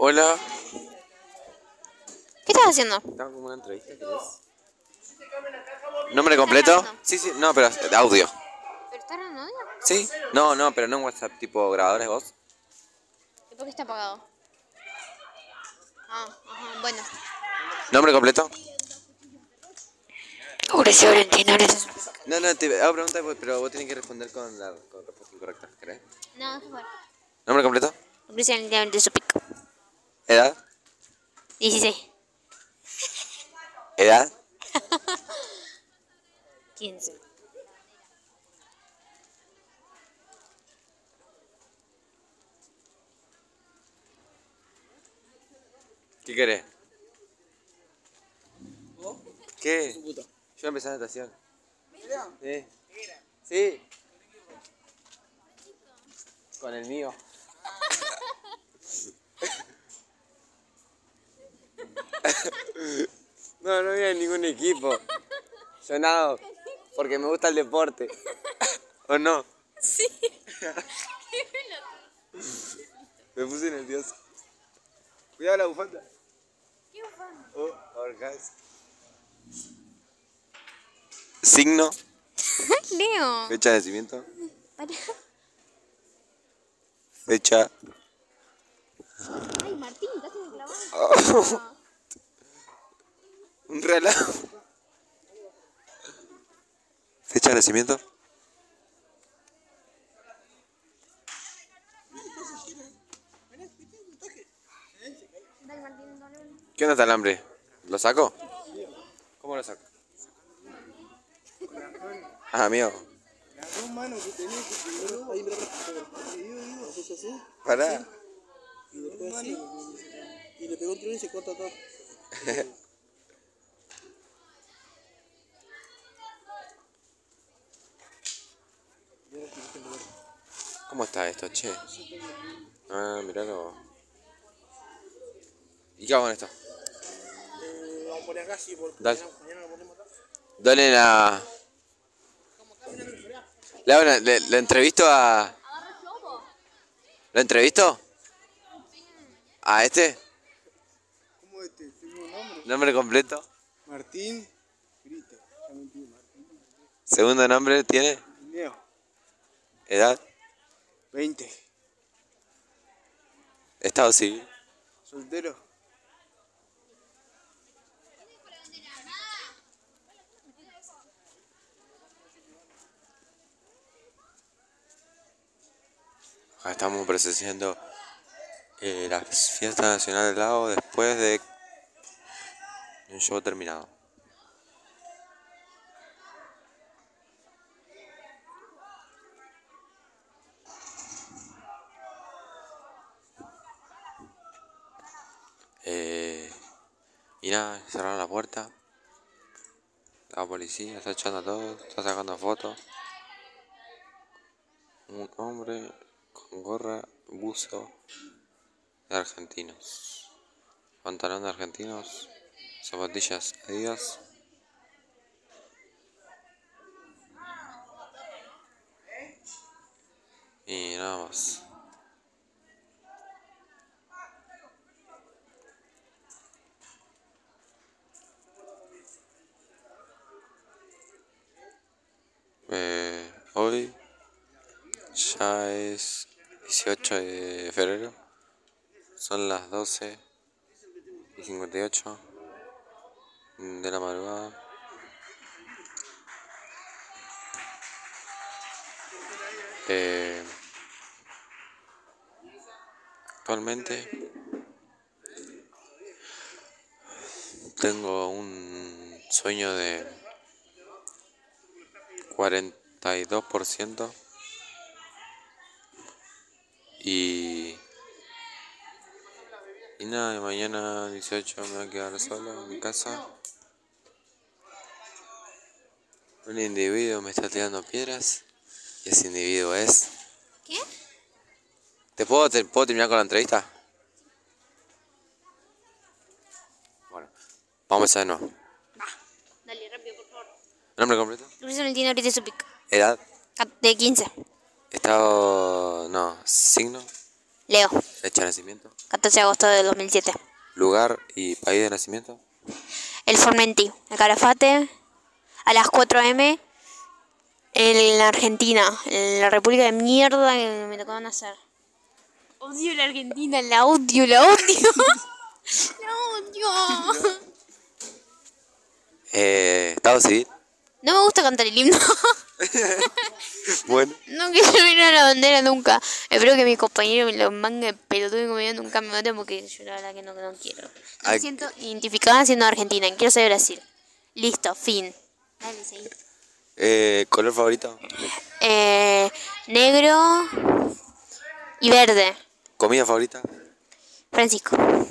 Hola. ¿Qué estás haciendo? Estaba como una entrevista. ¿Nombre completo? grabando? Sí, sí, no, pero de audio. ¿Pero está grabando audio? ¿Sí? No, no, pero no en WhatsApp, tipo grabadores voz. ¿Y por qué está apagado? Ah, ajá, bueno. ¿Nombre completo? Mauricio Valentina, gracias. No, no, te hago preguntas, pero vos tenés que responder con la con respuesta incorrecta, ¿querés? No, es bueno. ¿Nombre completo? Mauricio Valentina de su pico. ¿Edad? 16. ¿Edad? 15. ¿Qué querés? ¿Qué? Yo empecé la natación. Sí. Sí. Con el mío. No, no había ningún equipo. Yo nado porque me gusta el deporte. ¿O no? Sí. Me puse nervioso. Cuidado la bufanda. ¿Qué bufanda? Oh. Signo, Leo. fecha de nacimiento, Para. fecha. Ay, Martín, casi me clavó. Un reloj. Fecha de nacimiento. ¿Qué onda está el hambre? ¿Lo saco? ¿Cómo lo saco? Ah, así, Pará. y le pegó un tiro y se corta todo. ¿Cómo está esto, che? Ah, miralo. ¿Y qué hago con esto? Eh, vamos a poner acá así, porque Dale. mañana, mañana lo ponemos acá. Dale la. Le, hago una- le, le entrevisto a. ¿Lo entrevisto? ¿A este? ¿Cómo este? ¿Tengo un nombre? ¿Nombre completo? Martín Grita. Ya me entiendo, Martín. ¿Segundo nombre tiene? Leo, ¿Edad? 20. ¿Estado civil? Soltero. Acá estamos presenciando eh, la fiesta nacional del lago después de un show terminado. Eh, y nada, cerraron la puerta. La policía está echando a todos, está sacando fotos. Un hombre con gorra, buzo de argentinos. Pantalón de argentinos, zapatillas Adidas. Y nada más. Eh, hoy ya es 18 de febrero. Son las 12 y 58 de la madrugada. Eh, actualmente tengo un sueño de 42% y y nada, y mañana 18 me voy a quedar solo en mi casa. Un individuo me está tirando piedras y ese individuo es... ¿Qué? ¿Te puedo, te, puedo terminar con la entrevista? Bueno, vamos a empezar de nuevo. Dale, rápido, por favor. ¿Nombre completo? ¿Edad? De 15. ¿Estado... no, signo? Leo, Fecha de nacimiento. 14 de agosto de 2007. Lugar y país de nacimiento. El Formenti, el Calafate, a las 4 am en la Argentina, en la República de Mierda que me tocó nacer. Odio la Argentina, la odio, la odio. la odio. Eh, Estado civil. No me gusta cantar el himno. Bueno. no quiero mirar la bandera nunca. Espero que mi compañero me lo mangue pelotudo y conmigo nunca me mate porque yo la verdad que no, no quiero. No me siento identificada siendo argentina. Quiero ser Brasil. Listo, fin. Dale, seguí. Eh, color favorito. Eh, negro y verde. Comida favorita. Francisco.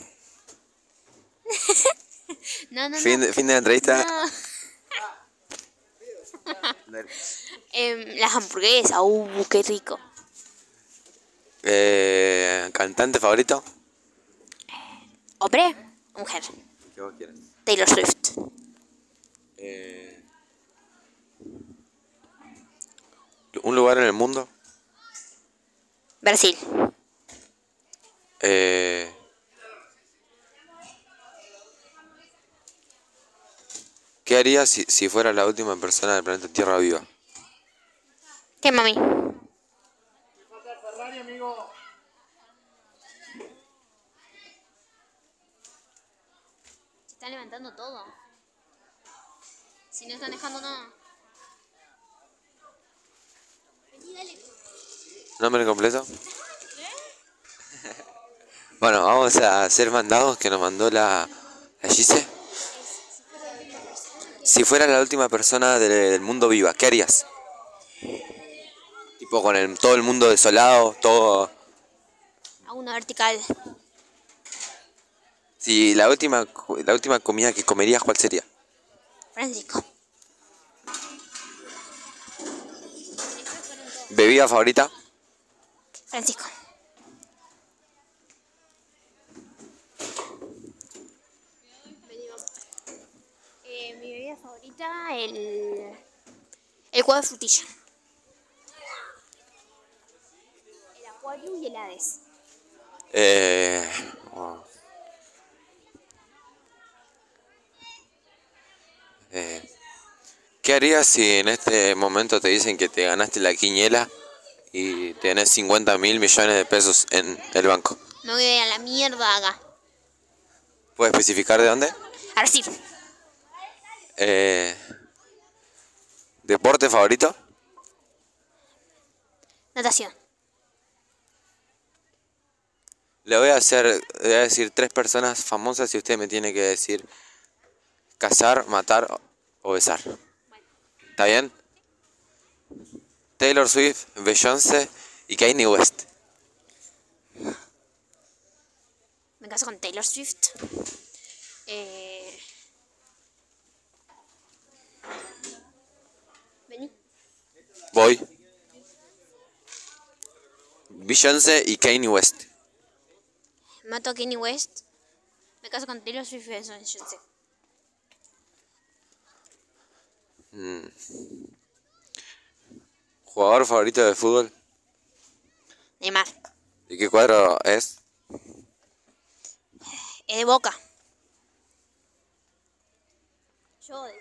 no, no, Fin no. fin de la entrevista. Em, las hamburguesas, uh, qué rico. Eh, cantante favorito. ¿Hombre? Mujer. Que vos quieras. Taylor Swift. Eh, un lugar en el mundo. Brasil. Eh, ¿Qué harías si, si fuera la última persona del planeta Tierra viva? ¿Qué mami? Se está levantando todo. Si no están dejando nada. Vení, dale. ¿Nombre completo? bueno, vamos a hacer mandados que nos mandó la, la Gise. Si fuera la última persona del, mundo viva, ¿qué harías? Tipo con el, todo el mundo desolado, todo... Hago una vertical. Si la última, la última comida que comerías, ¿cuál sería? Francisco. ¿Bebida favorita? Francisco. Eh, mi bebida el. El cuadro de frutilla. El acuario y el hades. Eh, oh. Eh, ¿Qué harías si en este momento te dicen que te ganaste la quiniela y tenés 50 mil millones de pesos en el banco? Me voy a la mierda acá. ¿Puedes especificar de dónde? Ahora sí. Eh, ¿Deporte favorito? Natación. Le voy a hacer, le voy a decir tres personas famosas y usted me tiene que decir casar, matar o besar. ¿Está bien? Taylor Swift, Beyoncé y Kanye West. Me caso con Taylor Swift. Eh... Voy. Beyoncé y Kanye West. Mato a Kanye West. Me caso con Taylor Swift y sé. ¿Jugador favorito de fútbol? Neymar. ¿Y qué cuadro es? Es de Boca. Yo de,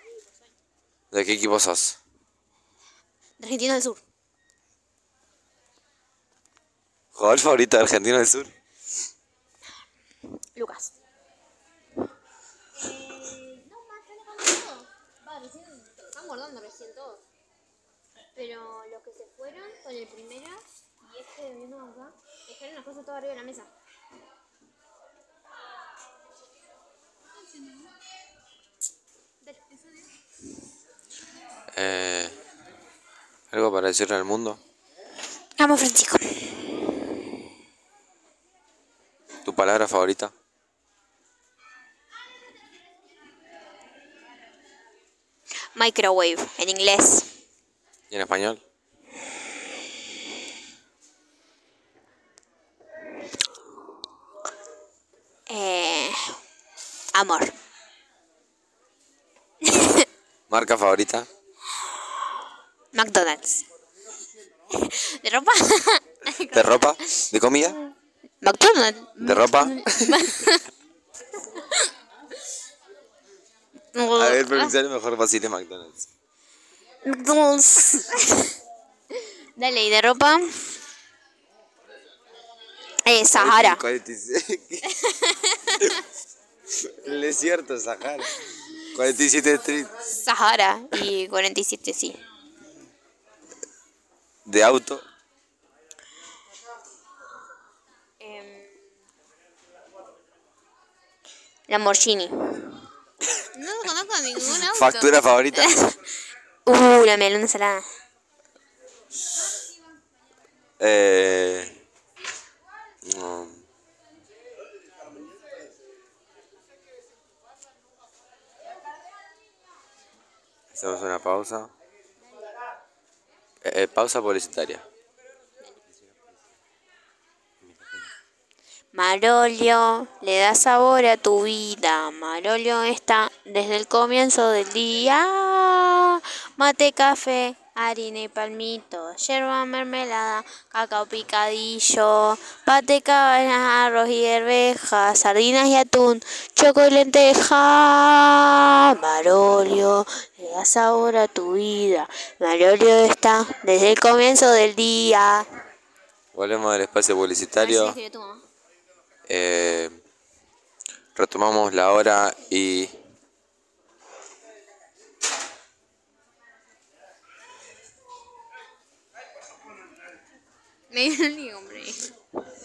¿De qué equipo sos? Argentina del Sur. ¿Jugador favorito de Argentina del Sur? Lucas. Eh, no, más, dejando todo. Va, recién, están guardando recién todos. Pero los que se fueron con el primero y este de viendo acá, dejaron las cosas todas arriba de la mesa. Dale, Eh, ¿Algo para decirle al mundo? Vamos, Francisco. ¿Tu palabra favorita? Microwave, en inglés. ¿Y en español? Eh, amor. ¿Marca favorita? McDonald's. ¿De ropa? ¿De ropa? ¿De comida? McDonald's. ¿De ropa? A ver, pronunciar mejor fácil de McDonald's. McDonald's. Dale, ¿y de ropa? Eh, Sahara. 46. El desierto, Sahara. 47 Street. Sahara. Y 47, sí. De auto. Em, Lamborghini. No conozco ningún auto. Factura favorita. Uh, la melona salada. Eh, no. Hacemos una pausa. Eh, eh, pausa publicitaria. Marolio le da sabor a tu vida. Marolio está desde el comienzo del día. Mate, café, harina y palmito, yerba mermelada, cacao picadillo, pate, cabañas, arroz y arvejas, sardinas y atún, choco y lenteja. Marolio le da sabor a tu vida. Marolio está desde el comienzo del día. Volvemos al espacio publicitario. Eh, retomamos la hora y Me dio ni hombre.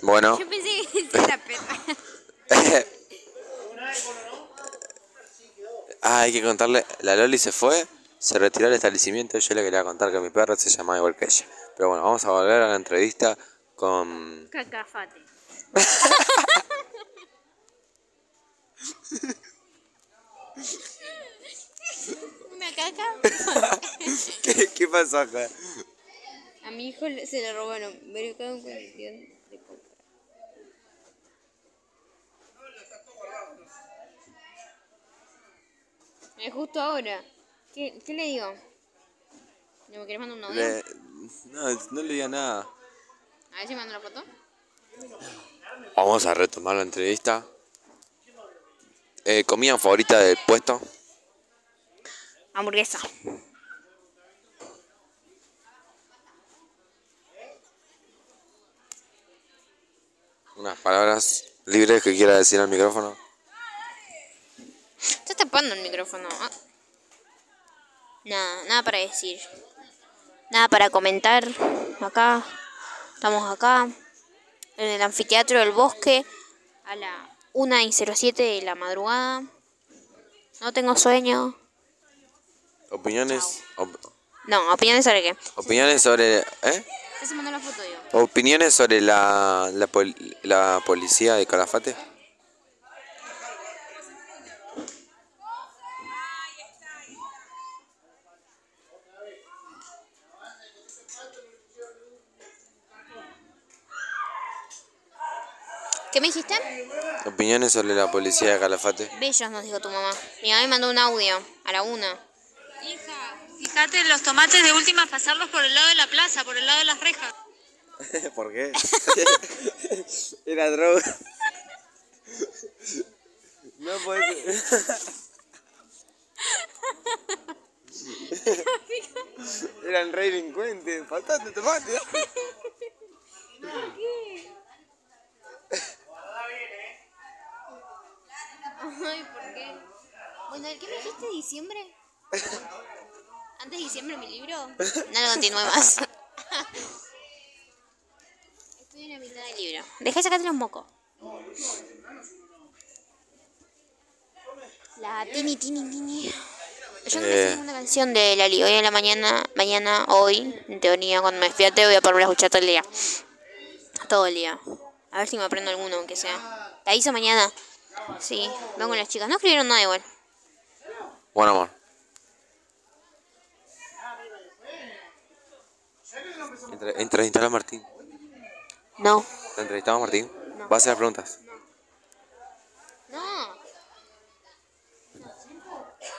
bueno. Yo pensé que era la perra. Ah, hay que contarle, la Loli se fue, se retiró del establecimiento yo le quería contar que mi perro se llamaba igual que ella. Pero bueno, vamos a volver a la entrevista con... Cacafate. Una caca. ¿Qué, qué pasó acá? A mi hijo le- se le robaron. Verificado en condición de compra. Es justo ahora. ¿Qué, qué le digo? ¿No me querés mandar un audio? Le- No, no le diga nada. A ver si mando la foto. Vamos a retomar la entrevista. Eh, ¿Comida favorita del puesto? Hamburguesa. Unas palabras libres que quiera decir al micrófono. Estás tapando el micrófono. Ah. Nada, nada para decir. Nada para comentar. Acá. Estamos acá. En el anfiteatro del bosque. A la 1 y 07 de la madrugada. No tengo sueño. Opiniones, op- No, opiniones sobre qué. opiniones sobre, ¿eh? Mandó la foto. Opiniones sobre la, la, pol- la policía de Calafate. ¿Qué me dijiste? Opiniones sobre la policía de Calafate. Bellos, nos dijo tu mamá. Mi mamá me mandó un audio a la una. Hija, fíjate los tomates de última pasarlos por el lado de la plaza, por el lado de las rejas. ¿Por qué? Era droga. No puede Eran re delincuentes. Faltaste tomate. Ay, ¿por qué? Bueno, ¿el qué me dijiste? ¿Diciembre? ¿Antes de diciembre mi libro? No lo continúe más. Estoy en la mitad del libro. Deja de sacarte los mocos. La tini tini tini. Yo no Eh. ninguna canción de Lali. Hoy en la mañana, mañana, hoy, en teoría, cuando me despierte voy a ponerme a escuchar todo el día. Todo el día. A ver si me aprendo alguno, aunque sea. La hizo mañana. Sí, vengo con las chicas. No escribieron nada igual. Bueno, amor. Entre- Entrevistalo a Martín. No. ¿Te entrevistamos, Martín? ¿Vas a hacer preguntas? No.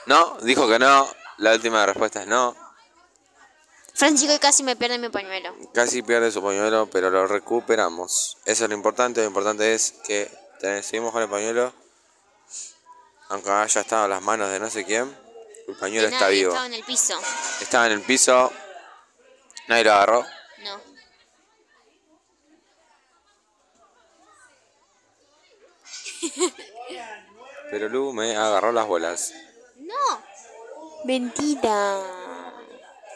No, dijo que no. La última respuesta es no. Francisco casi me pierde mi pañuelo. Casi pierde su pañuelo, pero lo recuperamos. Eso es lo importante. Lo importante es que te- seguimos con el pañuelo. Aunque haya estado en las manos de no sé quién, el pañuelo De está nadie, vivo. Estaba en el piso. Estaba en el piso, nadie lo agarró. No. Pero Lu me agarró las bolas. No. Mentira.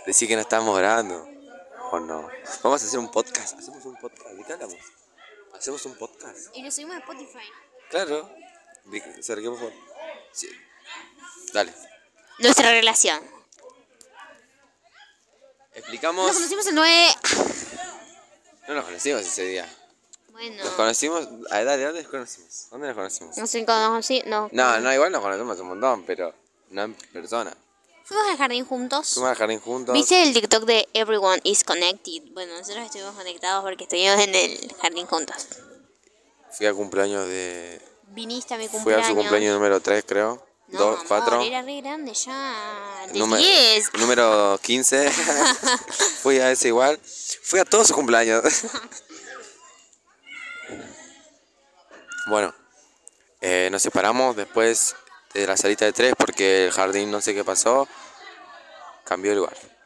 Decí que no estamos grabando. ¿O no? Vamos a hacer un podcast. Hacemos un podcast. ¿De qué hablamos? Hacemos un podcast. Y lo subimos a Spotify. Claro. Sí. Dale. Nuestra relación. Explicamos. Nos conocimos el 9. No nos conocimos ese día. Bueno. Nos conocimos. A dale, ¿dónde nos conocimos? ¿Dónde nos conocimos? No sé nos conocí. No. No, no, igual nos conocemos un montón, pero no en persona. Fuimos al jardín juntos. Fuimos al jardín juntos. ¿Viste el TikTok de Everyone is Connected? Bueno, nosotros estuvimos conectados porque estuvimos en el jardín juntos. Fui al cumpleaños de. Viniste a mi Fui a cumpleaños. su cumpleaños número 3, creo. No, 2, amor, 4. Era re grande ya. De Número, 10. número 15. Fui a ese igual. Fui a todos sus cumpleaños. bueno, eh, nos separamos después de la salita de tres porque el jardín no sé qué pasó. Cambió el lugar.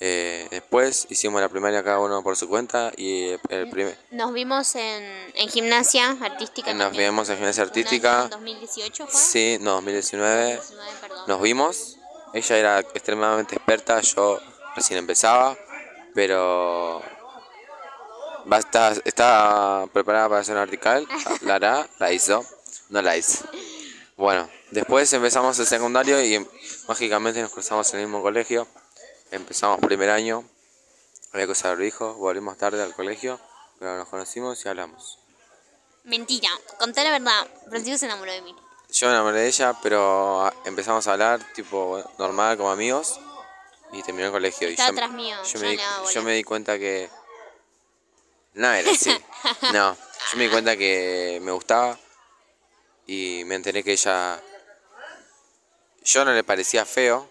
Eh, después hicimos la primaria cada uno por su cuenta y el, primer, Nos vimos en, en gimnasia artística. nos también. vimos en gimnasia artística. En 2018 fue. Sí, no, 2019. 19, perdón. Nos vimos, ella era extremadamente experta, yo recién empezaba, pero va está preparada para hacer una vertical, la hará, la hizo, no la hizo. Bueno, después empezamos el secundario y mágicamente nos cruzamos en el mismo colegio, empezamos primer año, había que usar hijo, volvimos tarde al colegio, pero nos conocimos y hablamos. Mentira. Conté la verdad. Francisco se enamoró de mí. Yo me enamoré de ella, pero empezamos a hablar tipo normal como amigos y terminó el colegio. Y yo, atrás mío, yo me, di, yo me di cuenta que... No era así. no, yo me di cuenta que me gustaba y me enteré que ella... Yo no le parecía feo.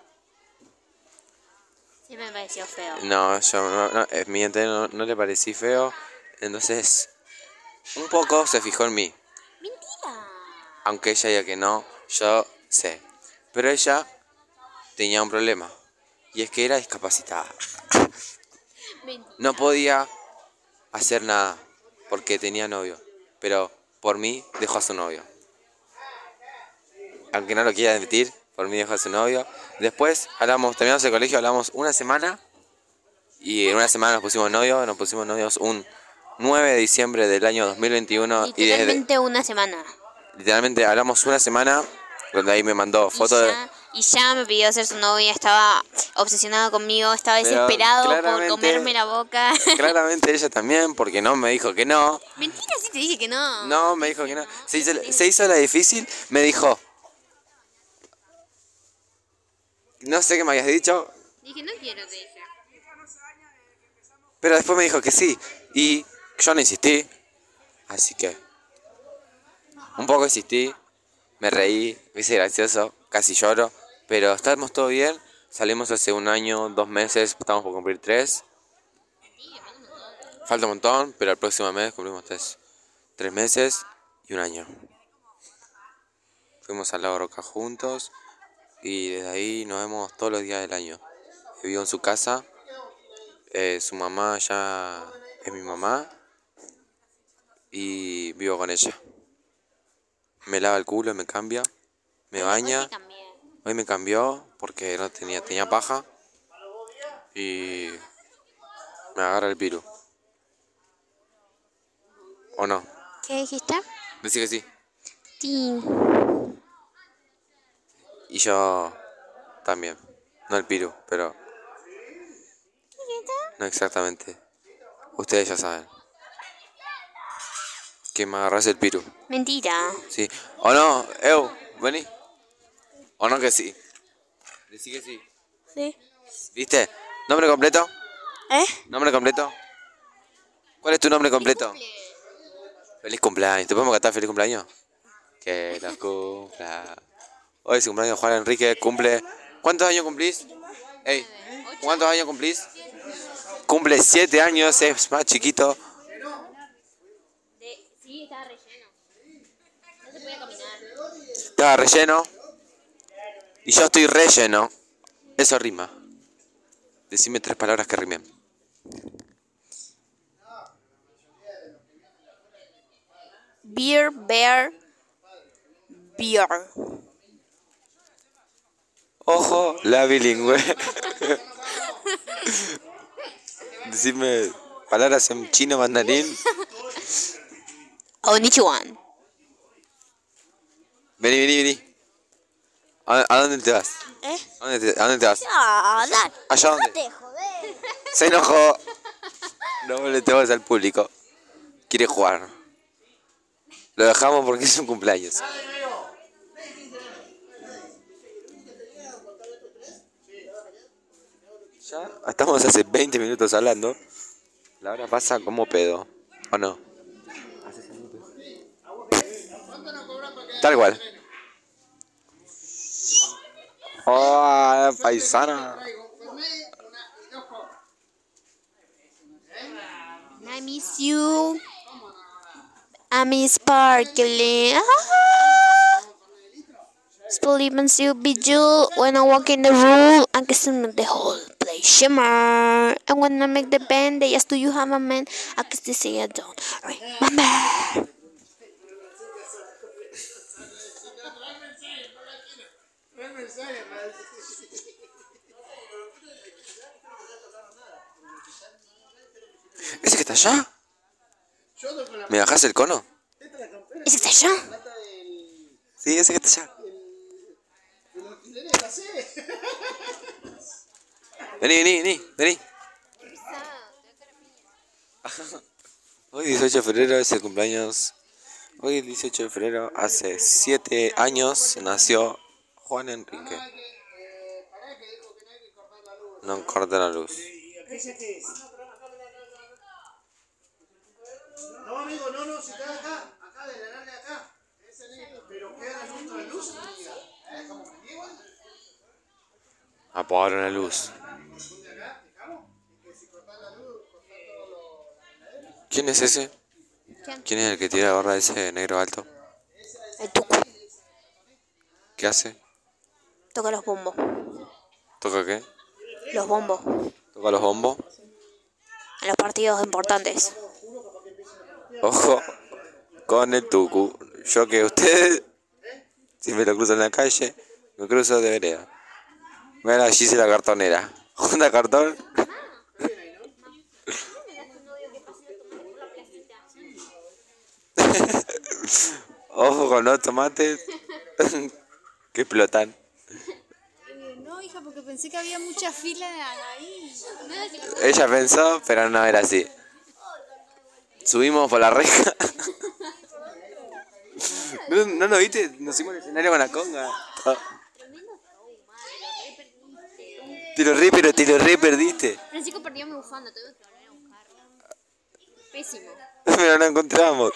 Siempre me pareció feo. No, yo no, no, eh, mi entender no, no le parecí feo. Entonces, un poco se fijó en mí. Mentira. aunque ella diga que no, yo sé. Pero ella tenía un problema, y es que era discapacitada. Mentira. No podía hacer nada porque tenía novio, pero por mí dejó a su novio. Aunque no lo quiera admitir, por dejó a su novio. Después hablamos, terminamos el colegio, hablamos una semana y en una semana nos pusimos novios, nos pusimos novios un 9 de diciembre del año 2021 y desde, Literalmente una semana. Literalmente hablamos una semana donde ahí me mandó fotos de... y ya me pidió ser su novia, estaba obsesionado conmigo, estaba Pero desesperado por comerme la boca. Claramente ella también, porque no me dijo que no. Mentira, sí te dije que no. No, me dijo que no. Se hizo, se hizo la difícil, me dijo... No sé qué me habías dicho, Dije, no quiero, te dije. pero después me dijo que sí. Y yo no insistí. Así que... Un poco insistí, me reí, me hice gracioso, casi lloro. Pero estamos todo bien. Salimos hace un año, dos meses, estamos por cumplir tres. Falta un montón, pero el próximo mes cumplimos tres, tres meses y un año. Fuimos al lago Roca juntos y desde ahí nos vemos todos los días del año. Vivo en su casa, eh, su mamá ya es mi mamá y vivo con ella. Me lava el culo, me cambia, me baña. Hoy me cambió porque no tenía, tenía paja y me agarra el piru. ¿O no? ¿Qué dijiste? Decí que sí. Sí. Y yo también. No el piru, pero... No exactamente. Ustedes ya saben. Que me agarras el piru. Mentira. Sí. ¿O no? Eu, vení. ¿O no que sí? Decí que sí. Sí. ¿Viste? ¿Nombre completo? ¿Eh? ¿Nombre completo? ¿Cuál es tu nombre completo? Feliz cumpleaños. ¿Te podemos cantar feliz cumpleaños? Que los cumpla. Hoy es el cumpleaños de Juan Enrique, cumple. ¿Cuántos años cumplís? Ey, ¿cuántos años cumplís? cumple 7 años, es más chiquito. sí, estaba relleno. No se puede caminar. Estaba relleno. Y yo estoy relleno. Eso rima. Decime tres palabras que rimen. Beer, bear, beer. Ojo, la bilingüe. Decime palabras en chino mandarín. Onichiwan. Vení, vení, vení. ¿A, a dónde te vas? ¿Eh? ¿A dónde te, a dónde te vas? Ah. ¿Allá dónde? Te joder. Se enojó. No molestemos al público. Quiere jugar. Lo dejamos porque es un cumpleaños. Estamos hace 20 minutos hablando. La hora pasa como pedo. ¿O no? Tal cual. Oh, paisana. I miss you. I miss sparkling. And still be jewel. When I walk in the room, I make the place shimmer. I make the band, they ask, Do you have a man? I can still say I don't remember. ¿Ese que está allá? ¿Me bajás el cono? ¿Ese está allá? Sí, ese que está allá. Vení, vení, vení, vení. Hoy 18 de febrero es el cumpleaños. Hoy el 18 de febrero, hace 7 años, nació Juan Enrique. No corta la luz. ¿Ese qué es? No, amigo, no, no, si está acá, acá, de la larga de acá. Ese negro. Pero queda la luz, la luz, amiga. ¿Eh? ¿Cómo que igual? Apagaron la luz. ¿Quién es ese? ¿Quién es el que tira la gorra ese negro alto? El tucu. ¿Qué hace? Toca los bombos. ¿Toca qué? Los bombos. ¿Toca los bombos? En los partidos importantes. Ojo con el tucu. Yo que ustedes, si me lo cruzo en la calle, me cruzo de vereda. Mira, allí hice la cartonera. Junta cartón. Ojo con los tomates que explotan. No, hija, porque pensé que había mucha fila ahí. Ella pensó, pero no era así. Subimos por la reja. ¿No, no nos viste? Nos hicimos el escenario con la conga. Te lo re, pero te lo re perdiste. Francisco perdió mi bufanda, tuve que volver a buscarla. Pésimo. Pero no encontramos.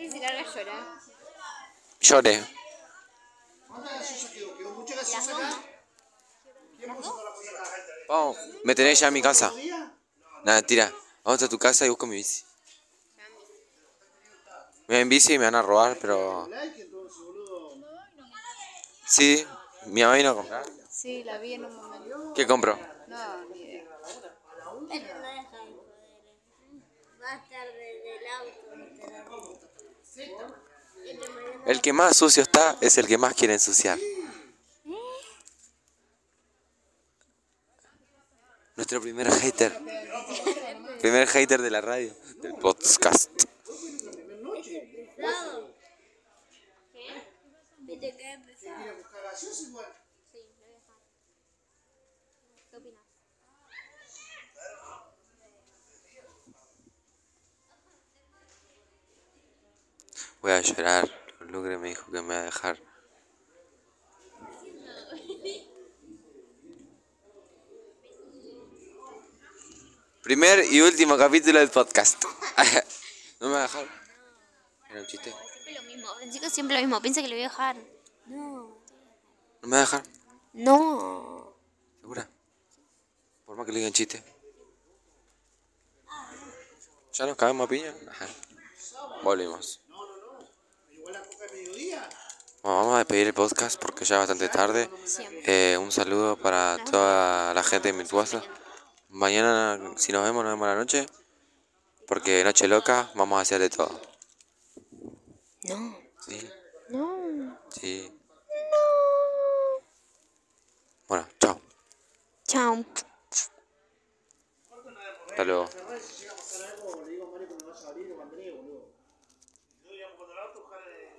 Ahora llorar. Lloré. Vamos, me tenés ya en mi casa. Nada, tira. Vamos a tu casa y busco mi bici. Me voy en bici y me van a robar, pero. Sí, mi mamá vino a comprar. Sí, la vi en un momento. ¿Qué compro? No, ni idea. El que más sucio está es el que más quiere ensuciar. Nuestro primer hater. Primer hater de la radio, del podcast. ¿Qué Voy a llorar. Lucre me dijo que me va a dejar. Primer y último capítulo del podcast. ¿No me va a dejar? Era un chiste. Siempre lo mismo. Francisco siempre lo mismo. Piensa que le voy a dejar. No. ¿No me va a dejar? No. ¿Segura? Por más que le digan chiste. ¿Ya nos cagamos a piña? Ajá. Volvimos. Igual la coca de mediodía. Bueno, vamos a despedir el podcast porque ya es bastante tarde. Eh, un saludo para toda la gente de Mirtuaza. Mañana, si nos vemos, nos vemos a la noche. Porque noche loca, vamos a hacer de todo. No. Sí, No. sí. Bueno, chao. Chao. Hasta luego.